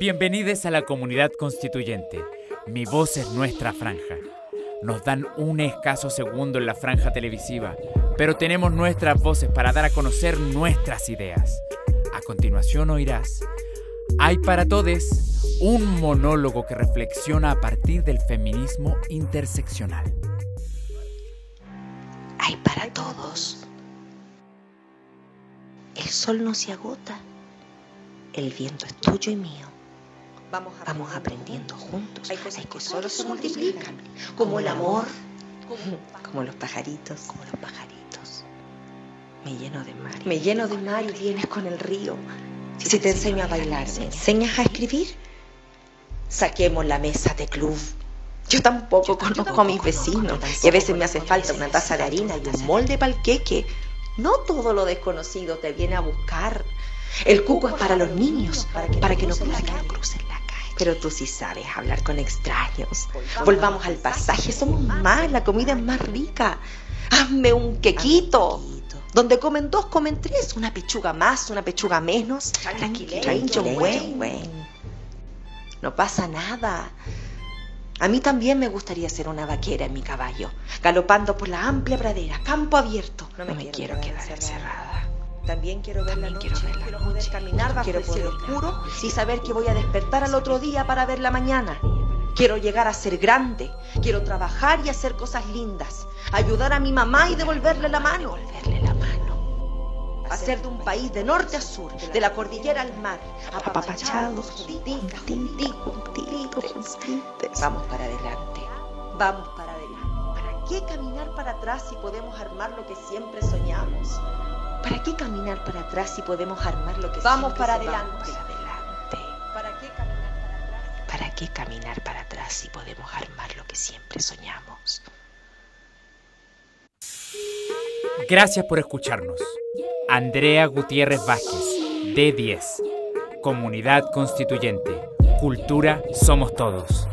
Bienvenidos a la comunidad constituyente. Mi voz es nuestra franja. Nos dan un escaso segundo en la franja televisiva, pero tenemos nuestras voces para dar a conocer nuestras ideas. A continuación oirás Hay para todos un monólogo que reflexiona a partir del feminismo interseccional. Hay para todos. El sol no se agota. El viento es tuyo y mío. Vamos aprendiendo juntos. Hay cosas que solo se multiplican, como el amor, como los pajaritos, como los pajaritos. Me lleno de mar. Me lleno de mar y vienes con el río. Si te enseño a bailar, ¿me enseñas a escribir? Saquemos la mesa de club. Yo tampoco conozco a mis vecinos y a veces me hace falta una taza de harina y un molde para el queque. No todo lo desconocido te viene a buscar. El cuco es para los niños, para que no crucen la calle. Pero tú sí sabes hablar con extraños. Volvamos al pasaje, somos más, la comida es más rica. Hazme un quequito. Donde comen dos, comen tres. Una pechuga más, una pechuga menos. Tranquilo, buen. No pasa nada. A mí también me gustaría ser una vaquera en mi caballo, galopando por la amplia pradera, campo abierto. No me, quiero, quedar encerrada. También quiero ver la noche, quiero, poder caminar bajo el cielo oscuro y saber que voy a despertar al otro día para ver la mañana. Quiero llegar a ser grande, quiero trabajar y hacer cosas lindas, ayudar a mi mamá y devolverle la mano. Devolverle la mano. Hacer de un país de norte a sur, de la cordillera al mar, apapachados, Vamos para adelante, vamos para adelante. ¿Para qué caminar para atrás si podemos armar lo que siempre soñamos? ¿Para qué caminar para atrás si podemos armar lo que vamos para adelante? ¿Para qué caminar para atrás? ¿Para qué caminar para atrás si podemos armar lo que siempre soñamos? Gracias por escucharnos. Andrea Gutiérrez Vázquez, D10. Comunidad Constituyente. Cultura somos todos.